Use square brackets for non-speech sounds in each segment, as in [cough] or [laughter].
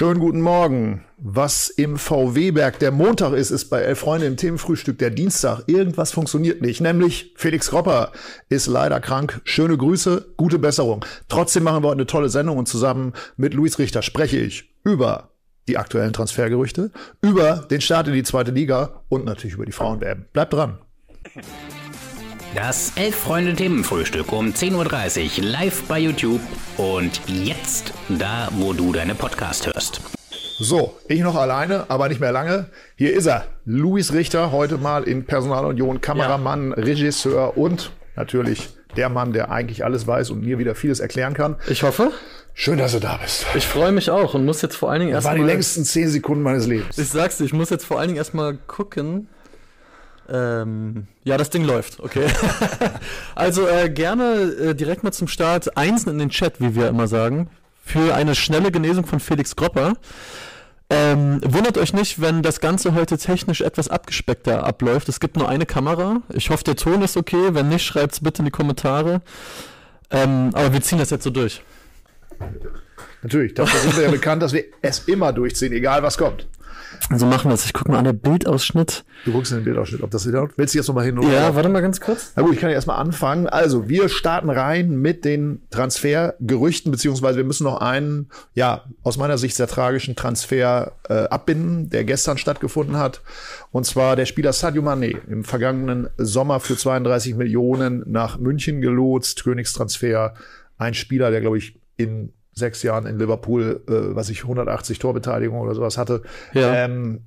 Schönen guten Morgen. Was im VW-Berg der Montag ist, ist bei Elf Freunde im Themenfrühstück der Dienstag. Irgendwas funktioniert nicht, nämlich Felix Ropper ist leider krank. Schöne Grüße, gute Besserung. Trotzdem machen wir heute eine tolle Sendung und zusammen mit Luis Richter spreche ich über die aktuellen Transfergerüchte, über den Start in die zweite Liga und natürlich über die Frauenwerben. Bleibt dran. Das Elf-Freunde-Themenfrühstück um 10.30 Uhr live bei YouTube und jetzt da, wo du deine Podcast hörst. So, ich noch alleine, aber nicht mehr lange. Hier ist er, Luis Richter, heute mal in Personalunion, Kameramann, ja. Regisseur und natürlich der Mann, der eigentlich alles weiß und mir wieder vieles erklären kann. Ich hoffe. Schön, dass du da bist. Ich freue mich auch und muss jetzt vor allen Dingen erstmal. Das waren die längsten zehn Sekunden meines Lebens. Ich sag's dir, ich muss jetzt vor allen Dingen erstmal gucken, ähm, ja, das Ding läuft, okay. [laughs] also äh, gerne äh, direkt mal zum Start eins in den Chat, wie wir immer sagen, für eine schnelle Genesung von Felix Gropper. Ähm, wundert euch nicht, wenn das Ganze heute technisch etwas abgespeckter abläuft. Es gibt nur eine Kamera. Ich hoffe, der Ton ist okay. Wenn nicht, schreibt es bitte in die Kommentare. Ähm, aber wir ziehen das jetzt so durch. Natürlich, dafür sind wir ja [laughs] bekannt, dass wir es immer durchziehen, egal was kommt. So machen wir es. Ich gucke mal an der Bildausschnitt. Du guckst in den Bildausschnitt, ob das wieder. Willst du jetzt nochmal hin? Oder ja, warte mal ganz kurz. Na gut, ich kann ja erstmal anfangen. Also, wir starten rein mit den Transfergerüchten, beziehungsweise wir müssen noch einen, ja, aus meiner Sicht sehr tragischen Transfer äh, abbinden, der gestern stattgefunden hat. Und zwar der Spieler Sadio Mané im vergangenen Sommer für 32 Millionen nach München gelotst. Königstransfer. Ein Spieler, der, glaube ich, in sechs Jahren in Liverpool, äh, was ich 180 Torbeteiligung oder sowas hatte. Ja. Ähm,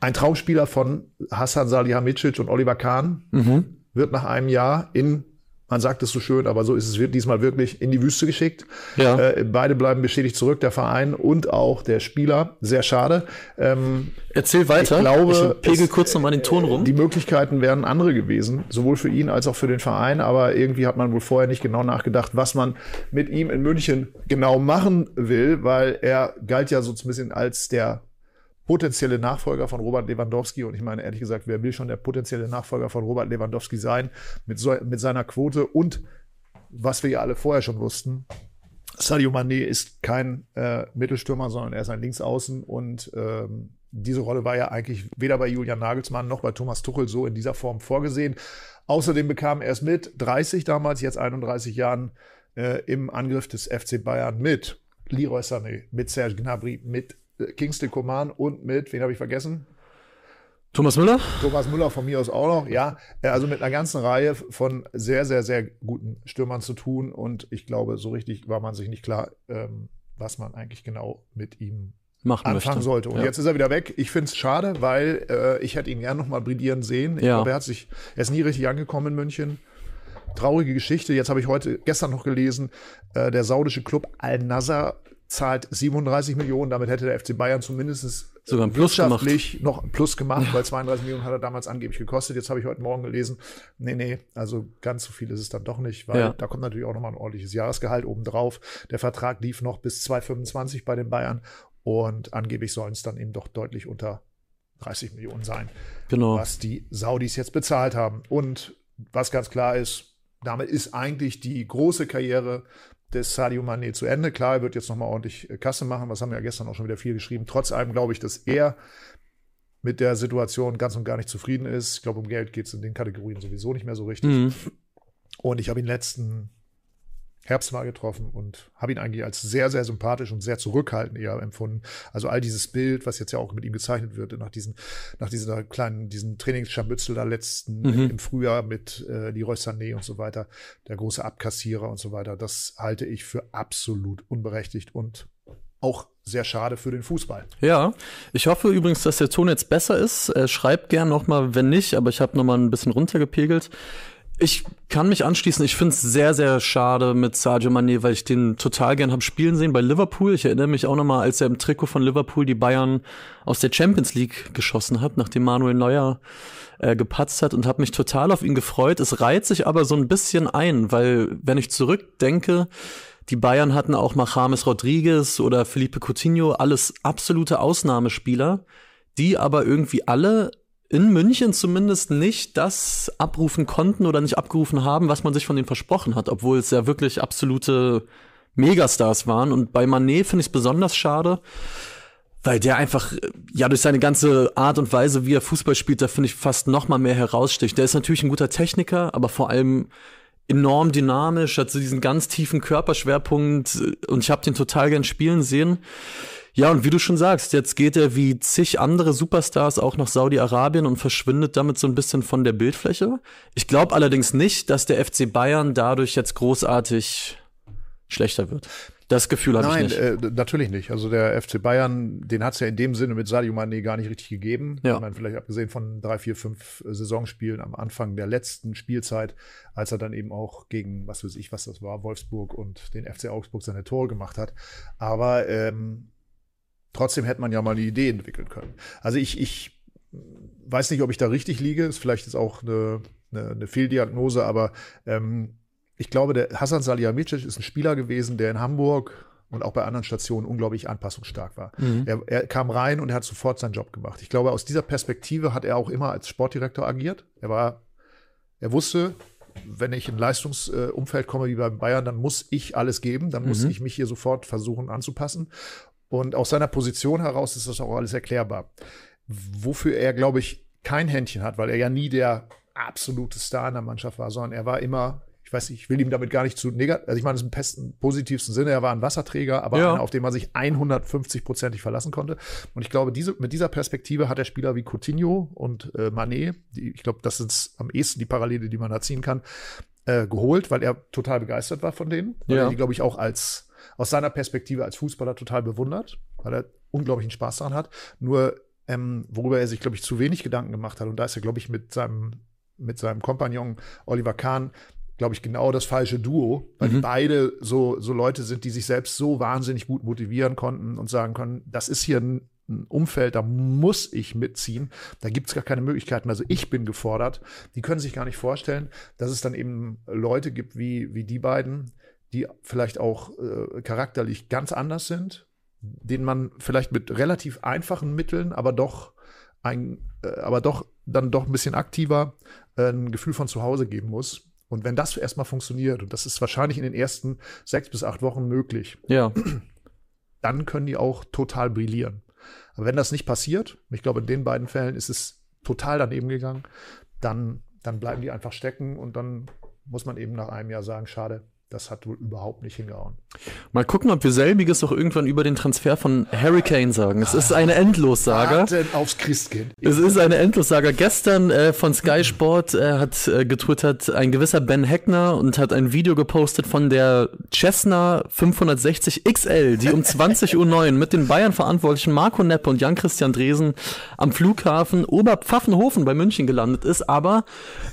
ein Traumspieler von Hassan Salihamidzic und Oliver Kahn mhm. wird nach einem Jahr in man sagt es so schön, aber so ist es diesmal wirklich in die Wüste geschickt. Ja. Äh, beide bleiben beschädigt zurück, der Verein und auch der Spieler. Sehr schade. Ähm, Erzähl weiter. Ich glaube, ich pegel kurz nochmal den Ton rum. Die Möglichkeiten wären andere gewesen, sowohl für ihn als auch für den Verein. Aber irgendwie hat man wohl vorher nicht genau nachgedacht, was man mit ihm in München genau machen will, weil er galt ja so ein bisschen als der potenzielle Nachfolger von Robert Lewandowski. Und ich meine, ehrlich gesagt, wer will schon der potenzielle Nachfolger von Robert Lewandowski sein mit, so, mit seiner Quote und was wir ja alle vorher schon wussten, Sadio Mané ist kein äh, Mittelstürmer, sondern er ist ein Linksaußen und ähm, diese Rolle war ja eigentlich weder bei Julian Nagelsmann noch bei Thomas Tuchel so in dieser Form vorgesehen. Außerdem bekam er es mit 30 damals, jetzt 31 Jahren äh, im Angriff des FC Bayern mit Leroy Sané, mit Serge Gnabry, mit Kingsley Coman und mit, wen habe ich vergessen? Thomas Müller? Thomas Müller von mir aus auch noch, ja. Äh, also mit einer ganzen Reihe von sehr, sehr, sehr guten Stürmern zu tun. Und ich glaube, so richtig war man sich nicht klar, ähm, was man eigentlich genau mit ihm Machen anfangen möchte. sollte. Und ja. jetzt ist er wieder weg. Ich finde es schade, weil äh, ich hätte ihn gern noch mal brillieren sehen. Ich ja. glaube, er hat sich, er ist nie richtig angekommen in München. Traurige Geschichte. Jetzt habe ich heute, gestern noch gelesen, äh, der saudische Club Al-Nasser zahlt 37 Millionen, damit hätte der FC Bayern zumindest sogar ein Plus wirtschaftlich noch ein Plus gemacht, ja. weil 32 Millionen hat er damals angeblich gekostet. Jetzt habe ich heute Morgen gelesen, nee, nee, also ganz so viel ist es dann doch nicht, weil ja. da kommt natürlich auch nochmal ein ordentliches Jahresgehalt obendrauf. Der Vertrag lief noch bis 2025 bei den Bayern und angeblich sollen es dann eben doch deutlich unter 30 Millionen sein, genau. was die Saudis jetzt bezahlt haben. Und was ganz klar ist, damit ist eigentlich die große Karriere des Sadio Mané zu Ende. Klar, er wird jetzt nochmal ordentlich äh, Kasse machen, was haben wir ja gestern auch schon wieder viel geschrieben. Trotz allem glaube ich, dass er mit der Situation ganz und gar nicht zufrieden ist. Ich glaube, um Geld geht es in den Kategorien sowieso nicht mehr so richtig. Mhm. Und ich habe ihn letzten Herbst mal getroffen und habe ihn eigentlich als sehr, sehr sympathisch und sehr zurückhaltend eher empfunden. Also all dieses Bild, was jetzt ja auch mit ihm gezeichnet wird, nach diesen, nach dieser kleinen, diesen Trainingsscharmützel da letzten mhm. im Frühjahr mit äh, Leroy Sané und so weiter, der große Abkassierer und so weiter, das halte ich für absolut unberechtigt und auch sehr schade für den Fußball. Ja, ich hoffe übrigens, dass der Ton jetzt besser ist. Äh, schreibt gern noch mal, wenn nicht, aber ich habe noch mal ein bisschen runtergepegelt. Ich kann mich anschließen. Ich finde es sehr, sehr schade mit Sadio Mané, weil ich den total gern habe spielen sehen bei Liverpool. Ich erinnere mich auch noch mal, als er im Trikot von Liverpool die Bayern aus der Champions League geschossen hat, nachdem Manuel Neuer äh, gepatzt hat und habe mich total auf ihn gefreut. Es reiht sich aber so ein bisschen ein, weil wenn ich zurückdenke, die Bayern hatten auch mal James Rodriguez oder Felipe Coutinho, alles absolute Ausnahmespieler, die aber irgendwie alle in München zumindest nicht das abrufen konnten oder nicht abgerufen haben, was man sich von denen versprochen hat, obwohl es ja wirklich absolute Megastars waren. Und bei Manet finde ich es besonders schade, weil der einfach, ja, durch seine ganze Art und Weise, wie er Fußball spielt, da finde ich fast noch mal mehr heraussticht. Der ist natürlich ein guter Techniker, aber vor allem enorm dynamisch, hat so diesen ganz tiefen Körperschwerpunkt und ich habe den total gern spielen sehen. Ja, und wie du schon sagst, jetzt geht er wie zig andere Superstars auch nach Saudi-Arabien und verschwindet damit so ein bisschen von der Bildfläche. Ich glaube allerdings nicht, dass der FC Bayern dadurch jetzt großartig schlechter wird. Das Gefühl habe ich nicht. Nein, äh, natürlich nicht. Also der FC Bayern, den hat es ja in dem Sinne mit Sadio Mane gar nicht richtig gegeben. Ja. Ich meine, vielleicht abgesehen von drei, vier, fünf Saisonspielen am Anfang der letzten Spielzeit, als er dann eben auch gegen, was weiß ich, was das war, Wolfsburg und den FC Augsburg seine Tore gemacht hat. Aber ähm, trotzdem hätte man ja mal eine Idee entwickeln können. Also ich, ich weiß nicht, ob ich da richtig liege. Ist vielleicht jetzt auch eine, eine, eine Fehldiagnose, aber ähm, ich glaube, der Hasan Salihamidzic ist ein Spieler gewesen, der in Hamburg und auch bei anderen Stationen unglaublich anpassungsstark war. Mhm. Er, er, kam rein und er hat sofort seinen Job gemacht. Ich glaube, aus dieser Perspektive hat er auch immer als Sportdirektor agiert. Er war, er wusste, wenn ich in ein Leistungsumfeld komme wie bei Bayern, dann muss ich alles geben, dann muss mhm. ich mich hier sofort versuchen anzupassen. Und aus seiner Position heraus ist das auch alles erklärbar. Wofür er, glaube ich, kein Händchen hat, weil er ja nie der absolute Star in der Mannschaft war, sondern er war immer ich weiß nicht, ich will ihm damit gar nicht zu negativ, also ich meine das im besten, positivsten Sinne, er war ein Wasserträger, aber ja. einer, auf den man sich 150-prozentig verlassen konnte. Und ich glaube, diese, mit dieser Perspektive hat der Spieler wie Coutinho und äh, Manet, die, ich glaube, das sind am ehesten die Parallele, die man da ziehen kann, äh, geholt, weil er total begeistert war von denen, weil ja. er die, glaube ich, auch als, aus seiner Perspektive als Fußballer total bewundert, weil er unglaublichen Spaß daran hat. Nur, ähm, worüber er sich, glaube ich, zu wenig Gedanken gemacht hat, und da ist er, glaube ich, mit seinem mit seinem Kompagnon Oliver Kahn glaube ich, genau das falsche Duo, weil mhm. die beide so, so Leute sind, die sich selbst so wahnsinnig gut motivieren konnten und sagen können, das ist hier ein, ein Umfeld, da muss ich mitziehen. Da gibt es gar keine Möglichkeiten. Also ich bin gefordert. Die können sich gar nicht vorstellen, dass es dann eben Leute gibt wie, wie die beiden, die vielleicht auch äh, charakterlich ganz anders sind, denen man vielleicht mit relativ einfachen Mitteln, aber doch ein, äh, aber doch dann doch ein bisschen aktiver äh, ein Gefühl von zu Hause geben muss. Und wenn das erstmal funktioniert, und das ist wahrscheinlich in den ersten sechs bis acht Wochen möglich, ja. [clears throat] dann können die auch total brillieren. Aber wenn das nicht passiert, ich glaube, in den beiden Fällen ist es total daneben gegangen, dann, dann bleiben die einfach stecken und dann muss man eben nach einem Jahr sagen, schade, das hat wohl überhaupt nicht hingehauen. Mal gucken, ob wir selbiges auch irgendwann über den Transfer von Hurricane sagen. Es ist eine Endlossaga. Aufs Christkind. Es ist eine Endlossaga. Gestern äh, von Sky Sport äh, hat äh, getwittert ein gewisser Ben Heckner und hat ein Video gepostet von der Cessna 560 XL, die um 20.09 Uhr mit den Bayern-Verantwortlichen Marco Nepp und Jan-Christian Dresen am Flughafen Oberpfaffenhofen bei München gelandet ist. Aber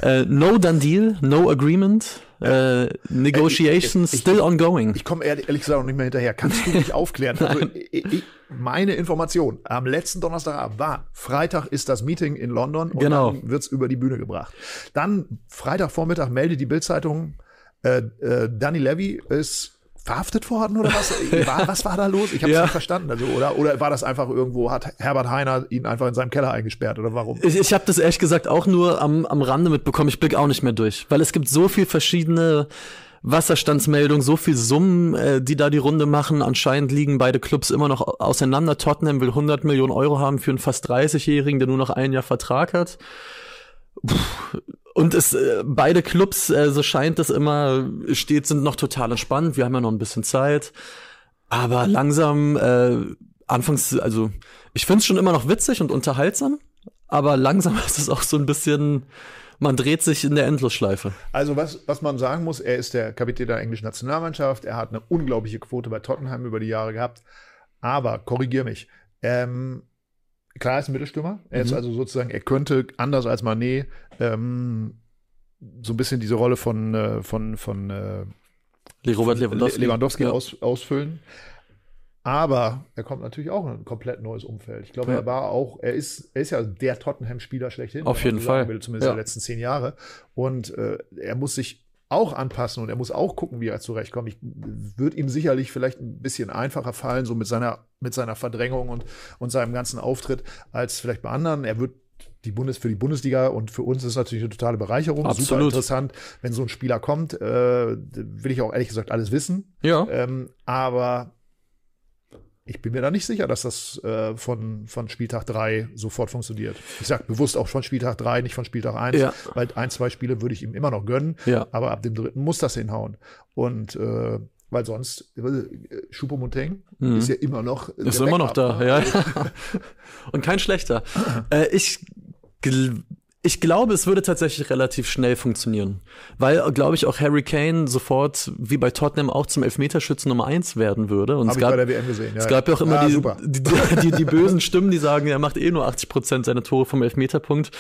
äh, no done deal, no agreement äh, Negotiations ich, ich, still ongoing. Ich komme ehrlich, ehrlich, gesagt noch nicht mehr hinterher. Kannst du mich [laughs] aufklären? Also, ich, meine Information am letzten Donnerstag war, Freitag ist das Meeting in London und genau. dann wird's über die Bühne gebracht. Dann Freitagvormittag meldet die Bildzeitung, äh, äh, Danny Levy ist verhaftet worden oder was? [laughs] War, was war da los? Ich habe es ja. nicht verstanden. Also, oder, oder war das einfach irgendwo, hat Herbert Heiner ihn einfach in seinem Keller eingesperrt oder warum? Ich, ich habe das ehrlich gesagt auch nur am, am Rande mitbekommen. Ich blick auch nicht mehr durch, weil es gibt so viel verschiedene Wasserstandsmeldungen, so viel Summen, äh, die da die Runde machen. Anscheinend liegen beide Clubs immer noch auseinander. Tottenham will 100 Millionen Euro haben für einen fast 30-Jährigen, der nur noch ein Jahr Vertrag hat. Puh, und es äh, beide Clubs, äh, so scheint es immer, steht, sind noch total entspannt. Wir haben ja noch ein bisschen Zeit. Aber langsam, äh, anfangs, also ich finde es schon immer noch witzig und unterhaltsam, aber langsam [laughs] ist es auch so ein bisschen, man dreht sich in der Endlosschleife. Also was, was man sagen muss, er ist der Kapitän der englischen Nationalmannschaft, er hat eine unglaubliche Quote bei Tottenham über die Jahre gehabt. Aber, korrigier mich, ähm, klar ist ein Mittelstürmer. Er mhm. ist also sozusagen, er könnte anders als Manet ähm, so ein bisschen diese Rolle von, äh, von, von äh, Robert Lewandowski, Lewandowski ja. aus, ausfüllen. Aber er kommt natürlich auch in ein komplett neues Umfeld. Ich glaube, ja. er war auch, er ist, er ist ja der Tottenham-Spieler schlechthin. Auf jeden Fall. Will, zumindest ja. die letzten zehn Jahre. Und äh, er muss sich auch anpassen und er muss auch gucken, wie er zurechtkommt. Ich würde ihm sicherlich vielleicht ein bisschen einfacher fallen, so mit seiner, mit seiner Verdrängung und, und seinem ganzen Auftritt, als vielleicht bei anderen. Er wird die Bundes für die Bundesliga und für uns ist es natürlich eine totale Bereicherung. Absolut. Super interessant, wenn so ein Spieler kommt. Äh, will ich auch ehrlich gesagt alles wissen. Ja. Ähm, aber ich bin mir da nicht sicher, dass das äh, von, von Spieltag 3 sofort funktioniert. Ich sage bewusst auch von Spieltag 3, nicht von Spieltag 1, Ja. weil ein, zwei Spiele würde ich ihm immer noch gönnen, Ja. aber ab dem dritten muss das hinhauen. Und äh, weil sonst, äh, Choupo-Moting ist ja immer noch Mhm. Ist immer noch da, ja. [laughs] Und kein schlechter. äh, ich, ich glaube, es würde tatsächlich relativ schnell funktionieren. Weil, glaube ich, auch Harry Kane sofort, wie bei Tottenham, auch zum Elfmeterschützen Nummer eins werden würde. Und Hab es ich gab, bei der WM gesehen. Ja, es gab ja auch immer Ah, die, die, die, die bösen Stimmen, die sagen, er macht eh nur 80 Prozent seiner Tore vom Elfmeterpunkt.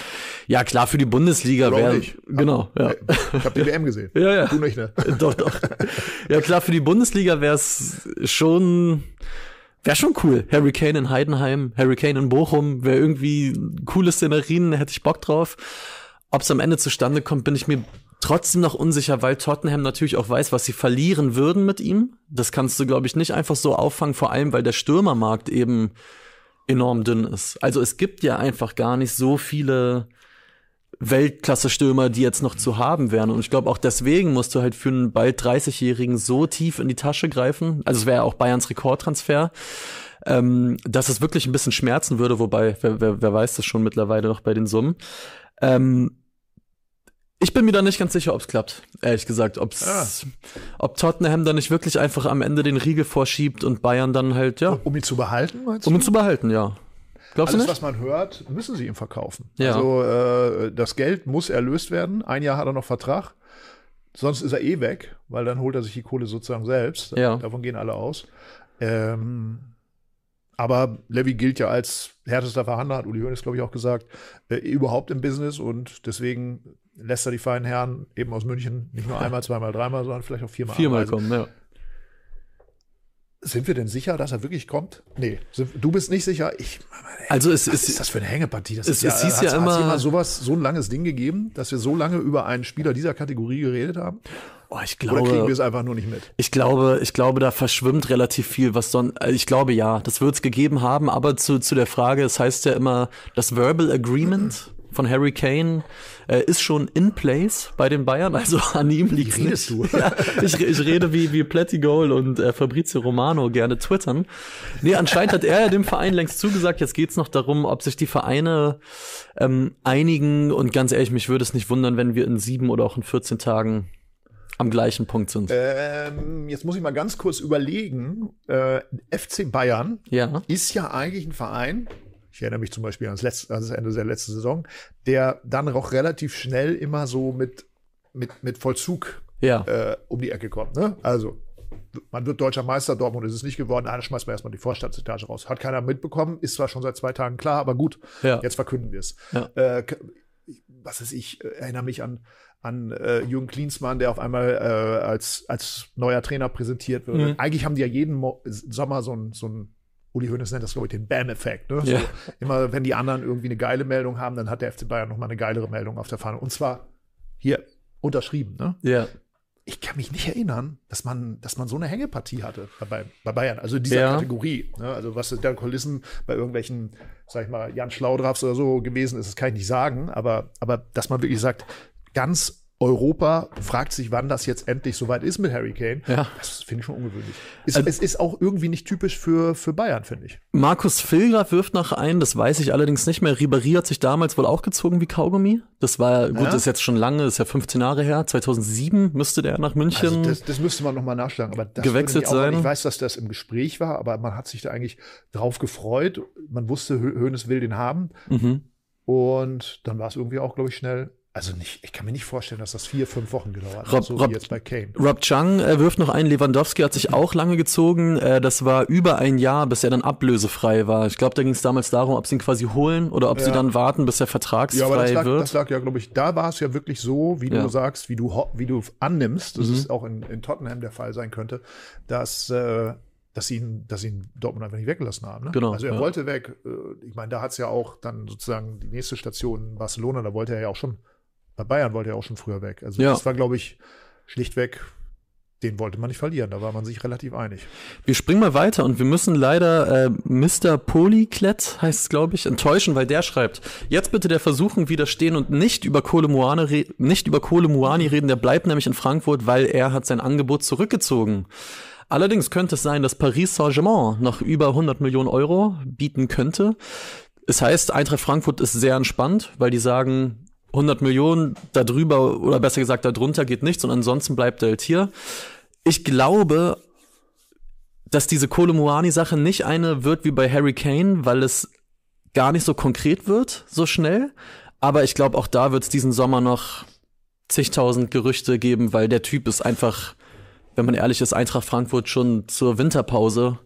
Ja, klar, für die Bundesliga wäre. Genau, ja. Ich habe die WM gesehen. [laughs] Ja, ja. Du nicht, ne? doch, doch. Ja, klar, für die Bundesliga wäre es schon, wäre schon cool. Harry Kane in Heidenheim, Harry Kane in Bochum, wäre irgendwie coole Szenerien, hätte ich Bock drauf. Ob es am Ende zustande kommt, bin ich mir trotzdem noch unsicher, weil Tottenham natürlich auch weiß, was sie verlieren würden mit ihm. Das kannst du, glaube ich, nicht einfach so auffangen, vor allem, weil der Stürmermarkt eben enorm dünn ist. Also es gibt ja einfach gar nicht so viele Weltklasse-Stürmer, die jetzt noch zu haben wären. Und ich glaube, auch deswegen musst du halt für einen bald 30-Jährigen so tief in die Tasche greifen. Also es wäre ja auch Bayerns Rekordtransfer. Ähm, dass es wirklich ein bisschen schmerzen würde, wobei, wer, wer, wer weiß das schon mittlerweile noch bei den Summen. Ähm, ich bin mir da nicht ganz sicher, ob es klappt, ehrlich gesagt. Ob's, Ah. Ob Tottenham da nicht wirklich einfach am Ende den Riegel vorschiebt und Bayern dann halt, ja, Um ihn zu behalten, meinst du? um ihn zu behalten, ja. Glaubst Alles, was man hört, müssen sie ihm verkaufen. Ja. Also äh, das Geld muss erlöst werden. Ein Jahr hat er noch Vertrag. Sonst ist er eh weg, weil dann holt er sich die Kohle sozusagen selbst. Ja. Davon gehen alle aus. Ähm, aber Levy gilt ja als härtester Verhandler, hat Uli Hoeneß, glaube ich, auch gesagt, äh, überhaupt im Business und deswegen lässt er die feinen Herren eben aus München nicht nur einmal, zweimal, dreimal, sondern vielleicht auch viermal. Viermal kommen, ja. Sind wir denn sicher, dass er wirklich kommt? Nee, du bist nicht sicher. Ich, Also es was ist, ist das für eine Hängepartie? Das es- ist es hieß ja immer- jemand sowas, so ein langes Ding gegeben, dass wir so lange über einen Spieler dieser Kategorie geredet haben? oh, ich Oder kriegen wir glaube, es einfach nur nicht mit? ich glaube, ich glaube, da verschwimmt relativ viel, was sonst, ich glaube ja, das wird es gegeben haben, aber zu, zu der Frage, es heißt ja immer, das Verbal Agreement von Harry Kane äh, ist schon in place bei den Bayern, also [laughs] an ihm liegt nicht. du? [laughs] Ja, ich, ich rede wie, wie Plättigol und äh, Fabrizio Romano gerne twittern. Nee, anscheinend hat er ja dem Verein längst zugesagt. Jetzt geht's noch darum, ob sich die Vereine ähm, einigen. Und ganz ehrlich, mich würde es nicht wundern, wenn wir in sieben oder auch in 14 Tagen am gleichen Punkt sind. Ähm, jetzt muss ich mal ganz kurz überlegen. Äh, FC Bayern ja. ist ja eigentlich ein Verein, ich erinnere mich zum Beispiel ans, letzte, an das Ende der letzten Saison, der dann auch relativ schnell immer so mit, mit, mit Vollzug Ja. äh, um die Ecke kommt. Ne? Also, man wird deutscher Meister, Dortmund ist es nicht geworden, dann schmeißt man erstmal die Vorstandsetage raus. Hat keiner mitbekommen, ist zwar schon seit zwei Tagen klar, aber gut, Ja. jetzt verkünden wir es. Ja. Äh, was weiß ich, äh, erinnere mich an, an äh, Jürgen Klinsmann, der auf einmal äh, als, als neuer Trainer präsentiert wird. Mhm. Eigentlich haben die ja jeden Mo Sommer so ein, so ein Uli Hoeneß nennt das, glaube ich, den Bam-Effekt. Ne? Ja. So, immer wenn die anderen irgendwie eine geile Meldung haben, dann hat der FC Bayern nochmal eine geilere Meldung auf der Fahne. Und zwar hier unterschrieben. Ne? Ja. ich kann mich nicht erinnern, dass man, dass man so eine Hängepartie hatte bei, bei Bayern. Also in dieser Ja. Kategorie. Ne? Also was der Kulissen bei irgendwelchen, sag ich mal, Jan Schlaudraffs oder so gewesen ist, das kann ich nicht sagen. Aber, aber dass man wirklich sagt, ganz Europa fragt sich, wann das jetzt endlich soweit ist mit Harry Kane. Ja. Das finde ich schon ungewöhnlich. Ist, Also- es ist auch irgendwie nicht typisch für, für Bayern, finde ich. Markus Filgraf wirft nach ein, das weiß ich allerdings nicht mehr. Ribéry hat sich damals wohl auch gezogen wie Kaugummi. Das war, gut, Ja. das ist jetzt schon lange, das ist ja 15 Jahre her. 2007 müsste der nach München. Also das, das müsste man nochmal nachschlagen. Aber das Gewechselt auch- sein. Ich weiß, dass das im Gespräch war, aber man hat sich da eigentlich drauf gefreut. Man wusste, Hoeneß will den haben. mhm. Und dann war es irgendwie auch, glaube ich, schnell. Also nicht, ich kann mir nicht vorstellen, dass das vier, fünf Wochen gedauert Rob- hat, so Rob- wie jetzt bei Kane. Rob Chang äh, wirft noch ein, Lewandowski hat sich auch lange gezogen. Äh, das war über ein Jahr, bis er dann ablösefrei war. Ich glaube, da ging es damals darum, ob sie ihn quasi holen oder ob sie Ja. dann warten, bis er Ja, aber vertragsfrei das lag, wird. das lag ja, glaube ich, da war es ja wirklich so, wie Ja. du sagst, wie du, wie du annimmst, das Mhm. ist auch in, in Tottenham der Fall sein könnte, dass, äh, dass sie ihn, dass sie ihn Dortmund einfach nicht weggelassen haben. Ne? Genau, Also er ja. wollte weg. Äh, Ich meine, da hat es ja auch dann sozusagen die nächste Station in Barcelona, da wollte er ja auch schon, bei Bayern wollte er auch schon früher weg. Also Ja. das war, glaube ich, schlichtweg den wollte man nicht verlieren, da war man sich relativ einig. Wir springen mal weiter und wir müssen leider äh, Mr. Polyklett, heißt es glaube ich, enttäuschen, weil der schreibt, jetzt bitte der Versuchung widerstehen und nicht über Kohle Muani, nicht über Kohle Muani reden, der bleibt nämlich in Frankfurt, weil er hat sein Angebot zurückgezogen. Allerdings könnte es sein, dass Paris Saint-Germain noch über 100 Millionen Euro bieten könnte. Es heißt, Eintracht Frankfurt ist sehr entspannt, weil die sagen, 100 Millionen darüber oder besser gesagt darunter geht nichts und ansonsten bleibt er halt hier. Ich glaube, dass diese Kolomuani-Sache nicht eine wird wie bei Harry Kane, weil es gar nicht so konkret wird, so schnell. Aber ich glaube, auch da wird es diesen Sommer noch zigtausend Gerüchte geben, weil der Typ ist einfach, wenn man ehrlich ist, Eintracht Frankfurt schon zur Winterpause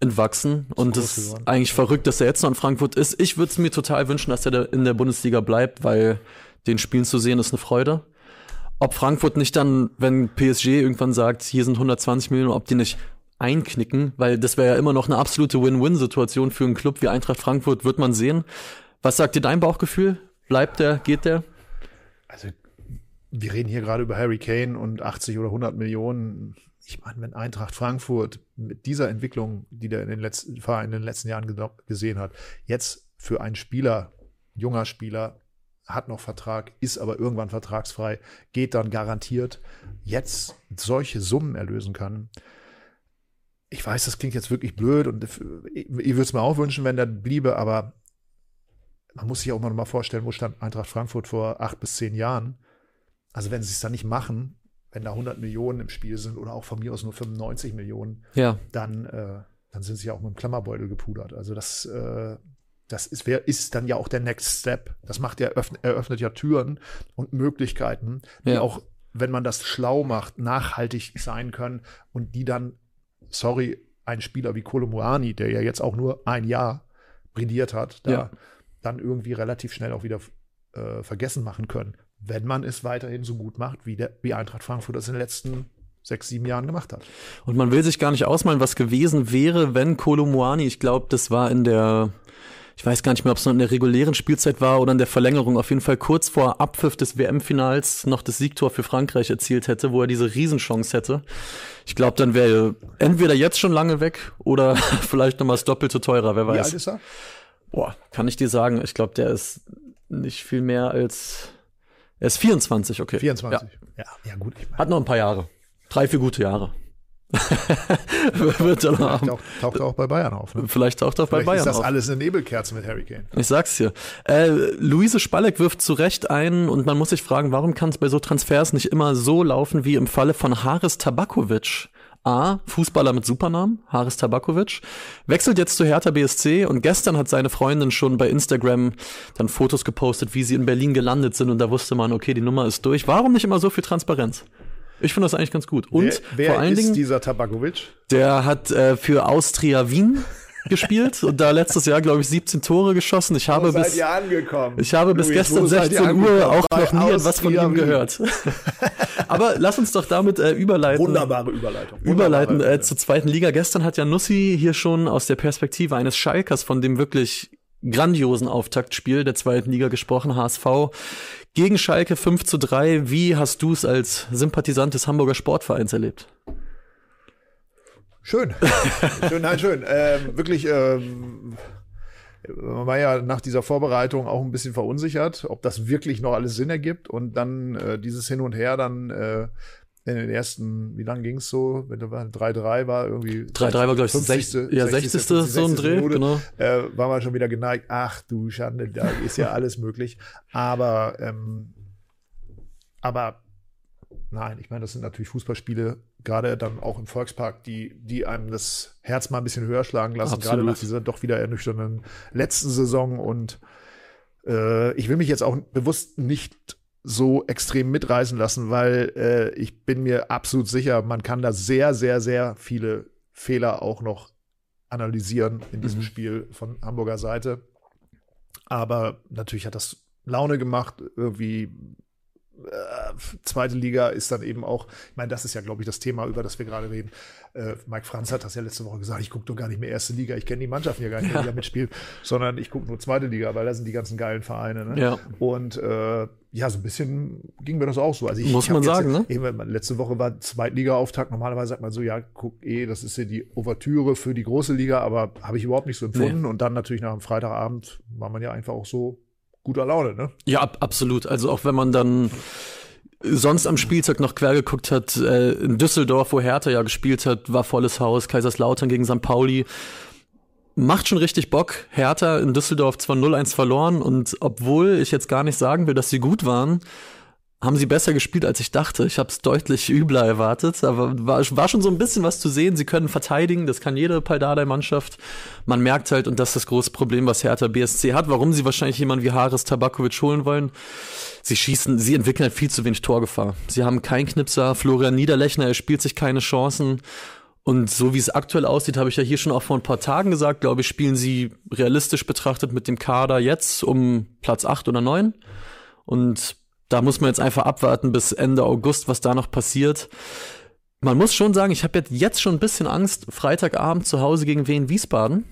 entwachsen. Und es ist eigentlich verrückt, dass er jetzt noch in Frankfurt ist. Ich würde es mir total wünschen, dass er in der Bundesliga bleibt, weil den Spielen zu sehen ist eine Freude. Ob Frankfurt nicht dann, wenn PSG irgendwann sagt, hier sind 120 Millionen, ob die nicht einknicken, weil das wäre ja immer noch eine absolute Win-Win-Situation für einen Club wie Eintracht Frankfurt, wird man sehen. Was sagt dir dein Bauchgefühl? Bleibt der, geht der? Also, wir reden hier gerade über Harry Kane und 80 oder 100 Millionen ich meine, wenn Eintracht Frankfurt mit dieser Entwicklung, die der in den letzten in den letzten Jahren gesehen hat, jetzt für einen Spieler, junger Spieler, hat noch Vertrag, ist aber irgendwann vertragsfrei, geht dann garantiert, jetzt solche Summen erlösen kann. Ich weiß, das klingt jetzt wirklich blöd und ich, ich würde es mir auch wünschen, wenn der bliebe, aber man muss sich auch mal vorstellen, wo stand Eintracht Frankfurt vor acht bis zehn Jahren. Also wenn sie es dann nicht machen, wenn da 100 Millionen im Spiel sind oder auch von mir aus nur 95 Millionen, ja. dann, äh, dann sind sie ja auch mit dem Klammerbeutel gepudert. Also das, äh, das ist, wer ist dann ja auch der Next Step. Das macht ja, eröffnet, eröffnet ja Türen und Möglichkeiten, die ja. auch, wenn man das schlau macht, nachhaltig sein können und die dann, sorry, ein Spieler wie Kolomuani, der ja jetzt auch nur ein Jahr brilliert hat, da ja. dann irgendwie relativ schnell auch wieder äh, vergessen machen können wenn man es weiterhin so gut macht, wie, der, wie Eintracht Frankfurt das in den letzten sechs, sieben Jahren gemacht hat. Und man will sich gar nicht ausmalen, was gewesen wäre, wenn Kolomuani, ich glaube, das war in der, ich weiß gar nicht mehr, ob es noch in der regulären Spielzeit war oder in der Verlängerung, auf jeden Fall kurz vor Abpfiff des WM-Finals noch das Siegtor für Frankreich erzielt hätte, wo er diese Riesenchance hätte. Ich glaube, dann wäre er entweder jetzt schon lange weg oder [laughs] vielleicht nochmal das Doppelte teurer, wer weiß. Wie alt ist er? Boah, kann ich dir sagen, ich glaube, der ist nicht viel mehr als er ist 24, okay. 24. Ja, ja, ja gut. Ich mein. Hat noch ein paar Jahre. Drei, vier gute Jahre. [laughs] Wird er noch haben. Taucht, taucht auch bei Bayern auf. Ne? Vielleicht taucht auch bei Bayern auf. ist das alles eine Nebelkerze mit Harry Kane. Ich sag's dir. Äh, Luise Spalleck wirft zu Recht ein und man muss sich fragen, warum kann es bei so Transfers nicht immer so laufen wie im Falle von Haris Tabakovic? A, Fußballer mit Supernamen, Haris Tabakovic, wechselt jetzt zu Hertha BSC und gestern hat seine Freundin schon bei Instagram dann Fotos gepostet, wie sie in Berlin gelandet sind und da wusste man, okay, die Nummer ist durch. Warum nicht immer so viel Transparenz? Ich finde das eigentlich ganz gut. Und wer, wer vor allen ist Dingen, dieser Tabakovic? Der hat äh, für Austria Wien gespielt und da letztes Jahr, glaube ich, 17 Tore geschossen. Ich habe bis, ich habe bis gestern 16 Uhr auch noch nie etwas von ihm gehört. [laughs] Aber lass uns doch damit äh, überleiten. Wunderbare Überleitung. Wunderbare überleiten äh, zur zweiten Liga. Gestern hat ja Nussi hier schon aus der Perspektive eines Schalkers von dem wirklich grandiosen Auftaktspiel der zweiten Liga gesprochen, HSV gegen Schalke 5 zu 3. Wie hast du es als Sympathisant des Hamburger Sportvereins erlebt? Schön. [laughs] schön, nein, schön. Ähm, wirklich, ähm, man war ja nach dieser Vorbereitung auch ein bisschen verunsichert, ob das wirklich noch alles Sinn ergibt und dann äh, dieses Hin und Her dann äh, in den ersten, wie lang ging es so? Wenn du 3-3 war, irgendwie. 3-3 war, glaube ich, 50. Ja, 60. 60. 50, so ein Dreh, Minute, genau. Äh, war man schon wieder geneigt, ach du Schande, da ist ja alles möglich. Aber, ähm, aber nein, ich meine, das sind natürlich Fußballspiele, gerade dann auch im Volkspark, die, die einem das Herz mal ein bisschen höher schlagen lassen, Absolut. gerade nach dieser doch wieder ernüchternden letzten Saison. Und äh, ich will mich jetzt auch bewusst nicht so extrem mitreißen lassen, weil äh, ich bin mir absolut sicher, man kann da sehr, sehr, sehr viele Fehler auch noch analysieren in diesem mhm. Spiel von Hamburger Seite. Aber natürlich hat das Laune gemacht, irgendwie äh, zweite Liga ist dann eben auch, ich meine, das ist ja, glaube ich, das Thema, über das wir gerade reden. Äh, Mike Franz hat das ja letzte Woche gesagt, ich gucke doch gar nicht mehr erste Liga, ich kenne die Mannschaften ja gar nicht mehr, die da mitspielen, sondern ich gucke nur zweite Liga, weil da sind die ganzen geilen Vereine. Ne? Ja. Und äh, ja, so ein bisschen ging mir das auch so. Also ich, Muss ich man sagen, jetzt, ne? Eben, letzte Woche war Zweitliga-Auftakt. Normalerweise sagt man so, ja, guck eh, das ist ja die Ouvertüre für die große Liga, aber habe ich überhaupt nicht so empfunden. Und dann natürlich nach dem Freitagabend war man ja einfach auch so guter Laune, ne? Ja, ab, absolut. Also auch wenn man dann sonst am Spieltag noch quer geguckt hat, äh, in Düsseldorf, wo Hertha ja gespielt hat, war volles Haus, Kaiserslautern gegen St. Pauli. Macht schon richtig Bock. Hertha in Düsseldorf zwar 0-1 verloren und obwohl ich jetzt gar nicht sagen will, dass sie gut waren, haben sie besser gespielt, als ich dachte. Ich habe es deutlich [laughs] übler erwartet, aber war, war schon so ein bisschen was zu sehen. Sie können verteidigen, das kann jede Paldadei-Mannschaft. Man merkt halt, und das ist das große Problem, was Hertha BSC hat, warum sie wahrscheinlich jemanden wie Haris Tabakovic holen wollen. Sie schießen, sie entwickeln halt viel zu wenig Torgefahr. Sie haben keinen Knipser, Florian Niederlechner, er spielt sich keine Chancen. Und so wie es aktuell aussieht, habe ich ja hier schon auch vor ein paar Tagen gesagt, glaube ich, spielen sie realistisch betrachtet mit dem Kader jetzt um Platz 8 oder 9. Und da muss man jetzt einfach abwarten bis Ende August, was da noch passiert. Man muss schon sagen, ich habe jetzt schon ein bisschen Angst, Freitagabend zu Hause gegen Wien Wiesbaden.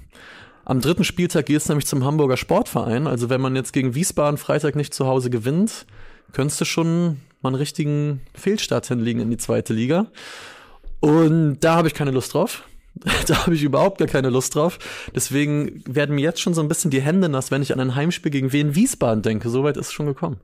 Am dritten Spieltag geht es nämlich zum Hamburger Sportverein. Also wenn man jetzt gegen Wiesbaden Freitag nicht zu Hause gewinnt, könntest du schon mal einen richtigen Fehlstart hinlegen in die zweite Liga. Und da habe ich keine Lust drauf. [laughs] Da habe ich überhaupt gar keine Lust drauf. Deswegen werden mir jetzt schon so ein bisschen die Hände nass, wenn ich an ein Heimspiel gegen Wien Wiesbaden denke. Soweit ist es schon gekommen.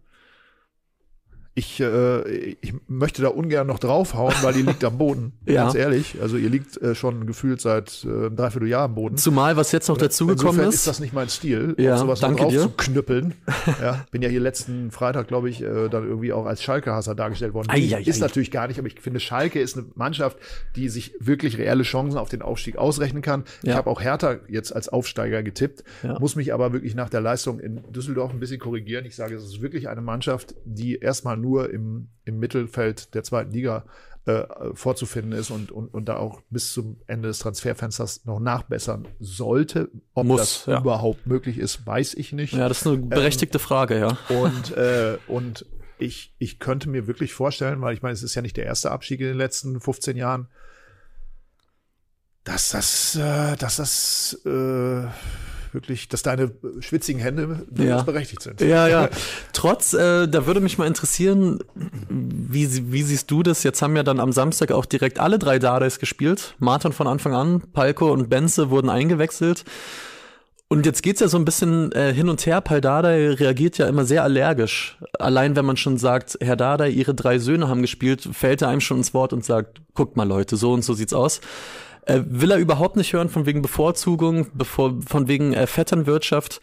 Ich, äh, ich möchte da ungern noch draufhauen, weil ihr liegt am Boden. [laughs] Ja. Ganz ehrlich. Also ihr liegt äh, schon gefühlt seit äh, einem Dreivierteljahr am Boden. Zumal, was jetzt noch dazugekommen ist. ist das nicht mein Stil, Ja, auf sowas noch danke drauf dir. zu knüppeln. [laughs] ja, bin ja hier letzten Freitag, glaube ich, äh, dann irgendwie auch als Schalke-Hasser dargestellt worden. Ei, ei, ei. ist natürlich gar nicht, aber ich finde, Schalke ist eine Mannschaft, die sich wirklich reelle Chancen auf den Aufstieg ausrechnen kann. Ich Ja. habe auch Hertha jetzt als Aufsteiger getippt, Ja. muss mich aber wirklich nach der Leistung in Düsseldorf ein bisschen korrigieren. Ich sage, es ist wirklich eine Mannschaft, die erstmal nur im, im Mittelfeld der zweiten Liga äh, vorzufinden ist und, und, und da auch bis zum Ende des Transferfensters noch nachbessern sollte. Ob Muss, das ja. überhaupt möglich ist, weiß ich nicht. Ja, das ist eine berechtigte Frage, ja. Und, [laughs] äh, und ich, ich könnte mir wirklich vorstellen, weil ich meine, es ist ja nicht der erste Abstieg in den letzten 15 Jahren, dass das, äh, dass das äh, wirklich, dass deine schwitzigen Hände durchaus berechtigt sind. Ja, ja. [laughs] Trotz, äh, da würde mich mal interessieren, wie, wie siehst du das? Jetzt haben ja dann am Samstag auch direkt alle drei Dardais gespielt. Martin von Anfang an, Palko und Benze wurden eingewechselt. Und jetzt geht's ja so ein bisschen äh, hin und her. Pal Dardai reagiert ja immer sehr allergisch. Allein wenn man schon sagt, Herr Dardai, Ihre drei Söhne haben gespielt, fällt er einem schon ins Wort und sagt, guckt mal Leute, so und so sieht's aus. Äh, will er überhaupt nicht hören von wegen Bevorzugung, bevor, von wegen äh, Vetternwirtschaft.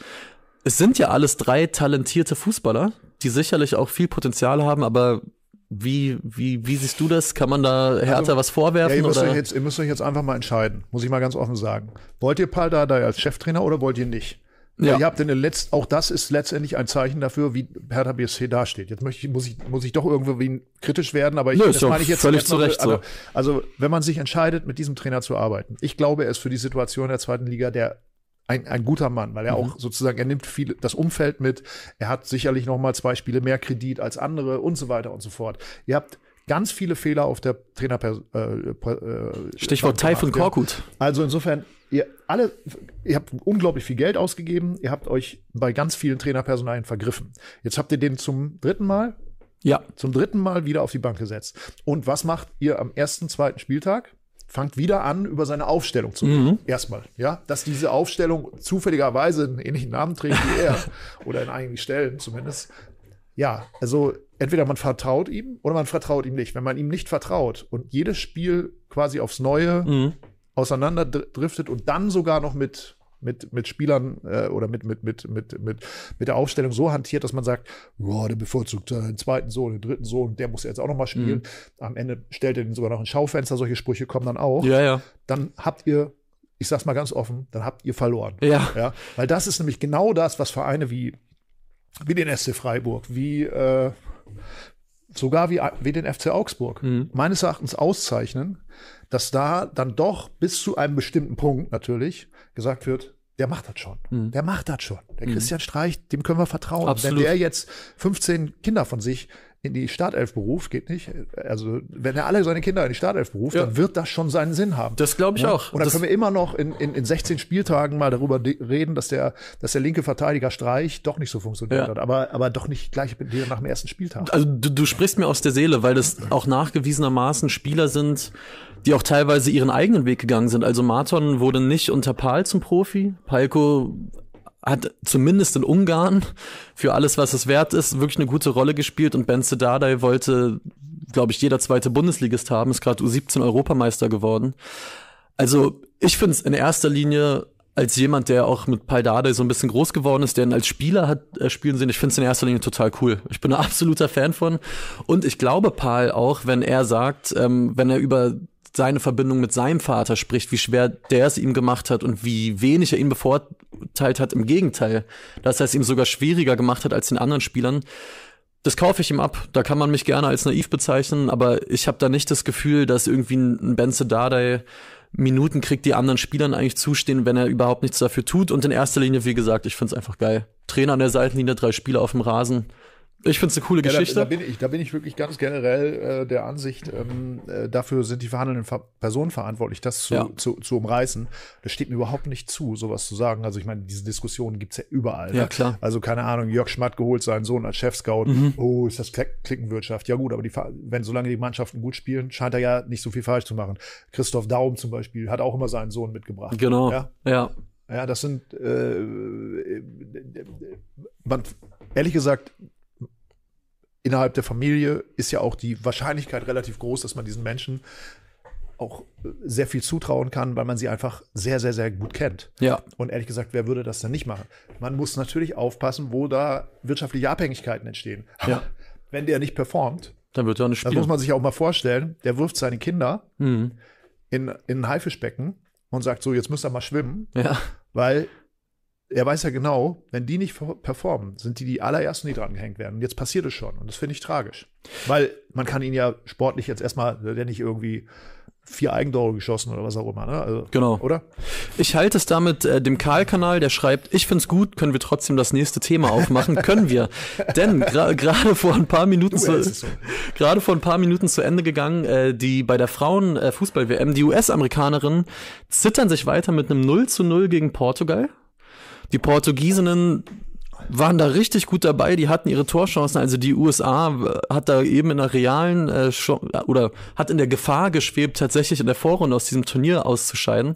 Es sind ja alles drei talentierte Fußballer, die sicherlich auch viel Potenzial haben, aber wie, wie, wie siehst du das? Kann man da Hertha Also, was Ja, vorwerfen? ihr, müsst oder? euch jetzt, ihr müsst euch jetzt einfach mal entscheiden, muss ich mal ganz offen sagen. Wollt ihr Paul Dardai als Cheftrainer oder wollt ihr nicht? Ja. Ihr habt in den letzten, auch das ist letztendlich ein Zeichen dafür, wie Hertha BSC dasteht. Jetzt möchte ich, muss ich, muss ich doch irgendwie kritisch werden, aber ich, Nö, das meine ich jetzt völlig zu Recht so. Also, also, wenn man sich entscheidet, mit diesem Trainer zu arbeiten, ich glaube, er ist für die Situation der zweiten Liga der ein, ein guter Mann, weil er Mhm. auch sozusagen, er nimmt viel das Umfeld mit, er hat sicherlich noch mal zwei Spiele mehr Kredit als andere und so weiter und so fort. Ihr habt ganz viele Fehler auf der Trainer äh, äh, Stichwort Taifun ja. Korkut. Also insofern, ihr alle, ihr habt unglaublich viel Geld ausgegeben, ihr habt euch bei ganz vielen Trainerpersonalien vergriffen. Jetzt habt ihr den zum dritten Mal, Ja, zum dritten Mal wieder auf die Bank gesetzt. Und was macht ihr am ersten, zweiten Spieltag? Fangt wieder an, über seine Aufstellung zu reden. Erstmal, ja, dass diese Aufstellung zufälligerweise einen ähnlichen Namen trägt wie er [laughs] oder in einigen Stellen zumindest. Ja, also entweder man vertraut ihm oder man vertraut ihm nicht. Wenn man ihm nicht vertraut und jedes Spiel quasi aufs Neue Mhm. Auseinanderdriftet und dann sogar noch mit mit, mit Spielern äh, oder mit, mit, mit, mit, mit, mit der Aufstellung so hantiert, dass man sagt, ja, der bevorzugt äh, den zweiten Sohn, den dritten Sohn, der muss jetzt auch noch mal spielen. Am Ende stellt er den sogar noch ein Schaufenster, solche Sprüche kommen dann auch. ja, ja. Dann habt ihr, ich sag's mal ganz offen, dann habt ihr verloren. Ja. Ja, weil das ist nämlich genau das, was Vereine wie, wie den SC Freiburg, wie äh, sogar wie, wie den FC Augsburg meines Erachtens auszeichnen, dass da dann doch bis zu einem bestimmten Punkt natürlich gesagt wird, der macht das schon. Der macht das schon. Der Christian Streich, dem können wir vertrauen. Absolut. Wenn der jetzt 15 Kinder von sich in die Startelf beruft, geht nicht. Also, wenn er alle seine Kinder in die Startelf beruft, ja. dann wird das schon seinen Sinn haben. Das glaube ich ja? auch. Und dann das können wir immer noch in, in, in 16 Spieltagen mal darüber reden, dass der, dass der linke Verteidiger Streich doch nicht so funktioniert ja. hat. Aber, aber doch nicht gleich nach dem ersten Spieltag. Also, du, du sprichst mir aus der Seele, weil das auch nachgewiesenermaßen Spieler sind, die auch teilweise ihren eigenen Weg gegangen sind. Also Marton wurde nicht unter Pal zum Profi. Palko hat zumindest in Ungarn für alles, was es wert ist, wirklich eine gute Rolle gespielt und Ben Sedadai wollte, glaube ich, jeder zweite Bundesligist haben, ist gerade U17 Europameister geworden. Also ich finde es in erster Linie als jemand, der auch mit Paldade so ein bisschen groß geworden ist, der ihn als Spieler hat äh, spielen sehen, ich finde es in erster Linie total cool. Ich bin ein absoluter Fan von. Und ich glaube Paul auch, wenn er sagt, ähm, wenn er über seine Verbindung mit seinem Vater spricht, wie schwer der es ihm gemacht hat und wie wenig er ihn bevorteilt hat. Im Gegenteil, dass er es ihm sogar schwieriger gemacht hat als den anderen Spielern. Das kaufe ich ihm ab. Da kann man mich gerne als naiv bezeichnen, aber ich habe da nicht das Gefühl, dass irgendwie ein Benze Dardai Minuten kriegt, die anderen Spielern eigentlich zustehen, wenn er überhaupt nichts dafür tut. Und in erster Linie, wie gesagt, ich finde es einfach geil. Trainer an der Seitenlinie, drei Spieler auf dem Rasen. Ich finde es eine coole ja, Geschichte. Da, da, bin ich, da bin ich wirklich ganz generell äh, der Ansicht, ähm, äh, dafür sind die verhandelnden Ver Personen verantwortlich, das zu, ja. zu, zu, umreißen. Das steht mir überhaupt nicht zu, sowas zu sagen. Also ich meine, diese Diskussionen gibt es ja überall. Ja, ne? klar. Also keine Ahnung, Jörg Schmatt geholt seinen Sohn als Chefscout. Mhm. Oh, ist das Klickenwirtschaft. Ja gut, aber die, wenn solange die Mannschaften gut spielen, scheint er ja nicht so viel falsch zu machen. Christoph Daum zum Beispiel hat auch immer seinen Sohn mitgebracht. Genau. Ja. ja. Ja, das sind äh, man, ehrlich gesagt, innerhalb der Familie ist ja auch die Wahrscheinlichkeit relativ groß, dass man diesen Menschen auch sehr viel zutrauen kann, weil man sie einfach sehr, sehr, sehr gut kennt. Ja. Und ehrlich gesagt, wer würde das dann nicht machen? Man muss natürlich aufpassen, wo da wirtschaftliche Abhängigkeiten entstehen. Ja. Wenn der nicht performt, dann wird er nicht spielen. Das muss man sich auch mal vorstellen. Der wirft seine Kinder mhm. in, in ein Haifischbecken und sagt so, jetzt müsst ihr mal schwimmen. Ja. Weil er weiß ja genau, wenn die nicht performen, sind die die allerersten, die dran gehängt werden. Und jetzt passiert es schon. Und das finde ich tragisch. Weil man kann ihn ja sportlich jetzt erstmal, der nicht irgendwie vier Eigentore geschossen oder was auch immer, ne? Also, genau. Oder? Ich halte es damit äh, dem Karl-Kanal, der schreibt, ich find's gut, können wir trotzdem das nächste Thema aufmachen? [laughs] können wir. Denn gerade gra vor ein paar Minuten zu, so. gerade vor ein paar Minuten zu Ende gegangen, äh, die bei der Frauen äh, die US-Amerikanerinnen zittern sich weiter mit einem 0 zu 0 gegen Portugal. Die Portugiesinnen waren da richtig gut dabei, die hatten ihre Torchancen. Also die USA hat da eben in der realen äh, oder hat in der Gefahr geschwebt, tatsächlich in der Vorrunde aus diesem Turnier auszuscheiden.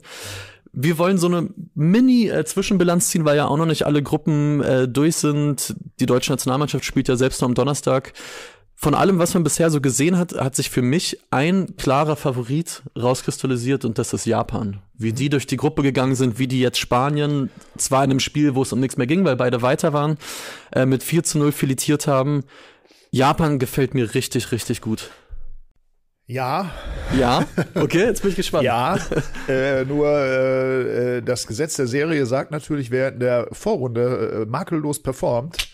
Wir wollen so eine Mini-Zwischenbilanz ziehen, weil ja auch noch nicht alle Gruppen äh, durch sind. Die deutsche Nationalmannschaft spielt ja selbst noch am Donnerstag von allem, was man bisher so gesehen hat, hat sich für mich ein klarer Favorit rauskristallisiert und das ist Japan. Wie die durch die Gruppe gegangen sind, wie die jetzt Spanien, zwar in einem Spiel, wo es um nichts mehr ging, weil beide weiter waren, äh, mit 4 zu 0 filetiert haben. Japan gefällt mir richtig, richtig gut. Ja. Ja, okay, jetzt bin ich gespannt. ja, äh, nur äh, äh, das Gesetz der Serie sagt natürlich, wer in der Vorrunde äh, makellos performt,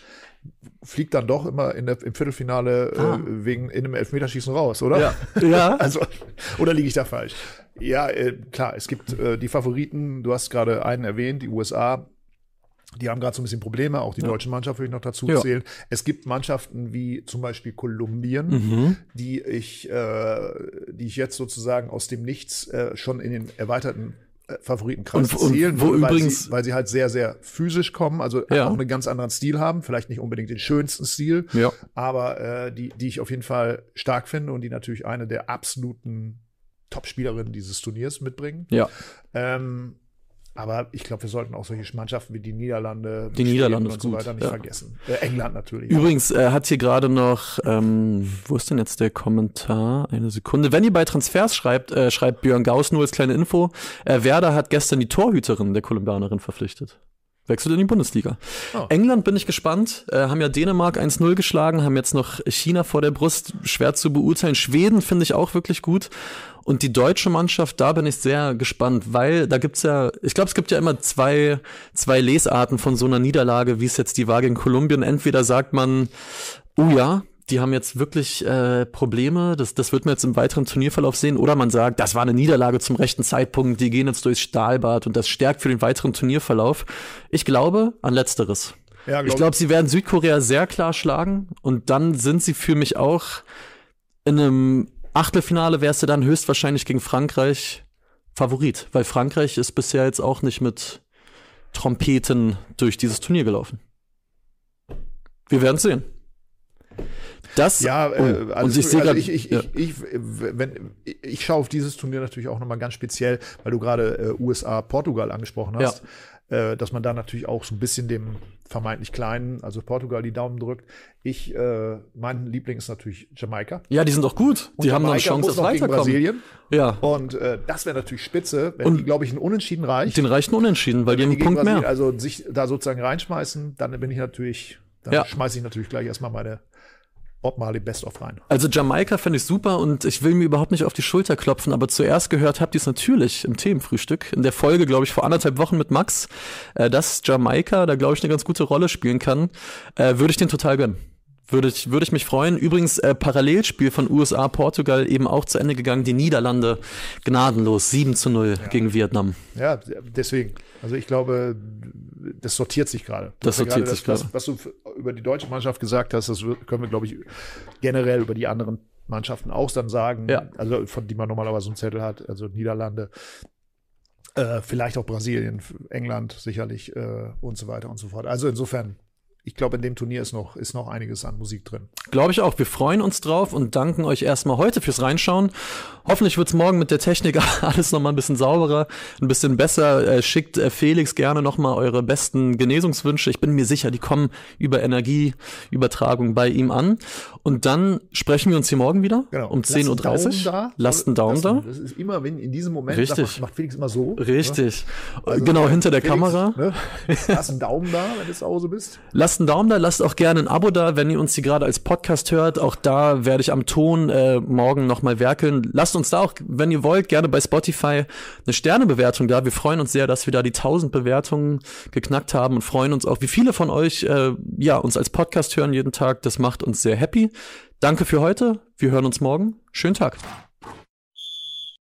fliegt dann doch immer der, im Viertelfinale äh, ah. äh, wegen in einem Elfmeterschießen raus, oder? Ja. [laughs] ja. also, oder liege ich da falsch? Ja, äh, klar, es gibt äh, die Favoriten, du hast gerade einen erwähnt, die USA. Die haben gerade so ein bisschen Probleme, auch die ja. deutsche Mannschaft würde ich noch dazu ja. zählen. Es gibt Mannschaften wie zum Beispiel Kolumbien, mhm. die ich, äh, die ich jetzt sozusagen aus dem Nichts äh, schon in den erweiterten Favoritenkreis und, zählen, wo weil, übrigens, sie, weil sie halt sehr, sehr physisch kommen, also ja. auch einen ganz anderen Stil haben, vielleicht nicht unbedingt den schönsten Stil, ja. aber äh, die, die ich auf jeden Fall stark finde und die natürlich eine der absoluten Top-Spielerinnen dieses Turniers mitbringen. Ja. Ähm, aber ich glaube, wir sollten auch solche Mannschaften wie die Niederlande, die Niederlande und so weiter nicht ja. vergessen. Äh, England natürlich. Übrigens äh, hat hier gerade noch, ähm, wo ist denn jetzt der Kommentar? Eine Sekunde. Wenn ihr bei Transfers schreibt, äh, schreibt Björn Gauss nur als kleine Info. Äh, Werder hat gestern die Torhüterin der Kolumbianerin verpflichtet. Wechselt in die Bundesliga. Oh. England bin ich gespannt, äh, haben ja Dänemark 1-0 geschlagen, haben jetzt noch China vor der Brust, schwer zu beurteilen. Schweden finde ich auch wirklich gut. Und die deutsche Mannschaft, da bin ich sehr gespannt, weil da gibt's ja, ich glaube, es gibt ja immer zwei, zwei Lesarten von so einer Niederlage, wie es jetzt die war gegen Kolumbien. Entweder sagt man, oh ja, die haben jetzt wirklich äh, Probleme, das, das wird man jetzt im weiteren Turnierverlauf sehen, oder man sagt, das war eine Niederlage zum rechten Zeitpunkt, die gehen jetzt durchs Stahlbad und das stärkt für den weiteren Turnierverlauf. Ich glaube an letzteres. Ja, glaub ich glaube, sie werden Südkorea sehr klar schlagen und dann sind sie für mich auch in einem Achtelfinale wärst du dann höchstwahrscheinlich gegen Frankreich Favorit, weil Frankreich ist bisher jetzt auch nicht mit Trompeten durch dieses Turnier gelaufen. Wir werden sehen. Das ja, äh, also, und ich sehe also ich, ich, ja. ich, ich, wenn, ich schaue auf dieses Turnier natürlich auch nochmal ganz speziell, weil du gerade äh, USA, Portugal angesprochen hast. Ja äh, dass man da natürlich auch so ein bisschen dem vermeintlich kleinen, also Portugal, die Daumen drückt. Ich, äh, mein Liebling ist natürlich Jamaika. Ja, die sind doch gut. Die haben noch eine Chance, dass weiterkommen. Brasilien. Ja. Und äh, das wäre natürlich spitze, wenn und die, glaube ich, einen Unentschieden reicht. Den reichen Unentschieden, weil die einen Punkt Brasilien, mehr. Also sich da sozusagen reinschmeißen, dann bin ich natürlich, dann ja. schmeiße ich natürlich gleich erstmal meine Bob Marley Best of rein. Also Jamaika finde ich super und ich will mir überhaupt nicht auf die Schulter klopfen, aber zuerst gehört habt ihr es natürlich im Themenfrühstück. In der Folge, glaube ich, vor anderthalb Wochen mit Max, äh, dass Jamaika da, glaube ich, eine ganz gute Rolle spielen kann, äh, würde ich den total gönnen. Würde ich, würde ich mich freuen. Übrigens, äh, Parallelspiel von USA, Portugal eben auch zu Ende gegangen. Die Niederlande gnadenlos 7 zu 0 ja. gegen Vietnam. Ja, deswegen. Also ich glaube, das sortiert sich gerade. Das sortiert gerade sich gerade. Was, was, du über die deutsche Mannschaft gesagt hast, das können wir, glaube ich, generell über die anderen Mannschaften auch dann sagen. Ja. Also von die man normalerweise so einen Zettel hat. Also Niederlande, äh, vielleicht auch Brasilien, England sicherlich äh, und so weiter und so fort. Also insofern ich glaube, in dem Turnier ist noch, ist noch einiges an Musik drin. Glaube ich auch. Wir freuen uns drauf und danken euch erstmal heute fürs Reinschauen. Hoffentlich wird es morgen mit der Technik [laughs] alles nochmal ein bisschen sauberer, ein bisschen besser. Äh, schickt äh, Felix gerne nochmal eure besten Genesungswünsche. Ich bin mir sicher, die kommen über Energieübertragung bei ihm an. Und dann sprechen wir uns hier morgen wieder genau. um 10.30 Uhr. Lasst einen Daumen da. Das ist immer, wenn in diesem Moment Richtig. Macht, macht Felix immer so. Richtig. Ne? Also, genau, hinter der Felix, Kamera. Ne? Lass einen Daumen da, wenn du zu Hause bist. Lasst einen Daumen da, lasst auch gerne ein Abo da, wenn ihr uns hier gerade als Podcast hört. Auch da werde ich am Ton äh, morgen nochmal werkeln. Lasst uns da auch, wenn ihr wollt, gerne bei Spotify eine Sternebewertung da. Wir freuen uns sehr, dass wir da die 1000 Bewertungen geknackt haben und freuen uns auch, wie viele von euch äh, ja uns als Podcast hören jeden Tag. Das macht uns sehr happy. Danke für heute. Wir hören uns morgen. Schönen Tag.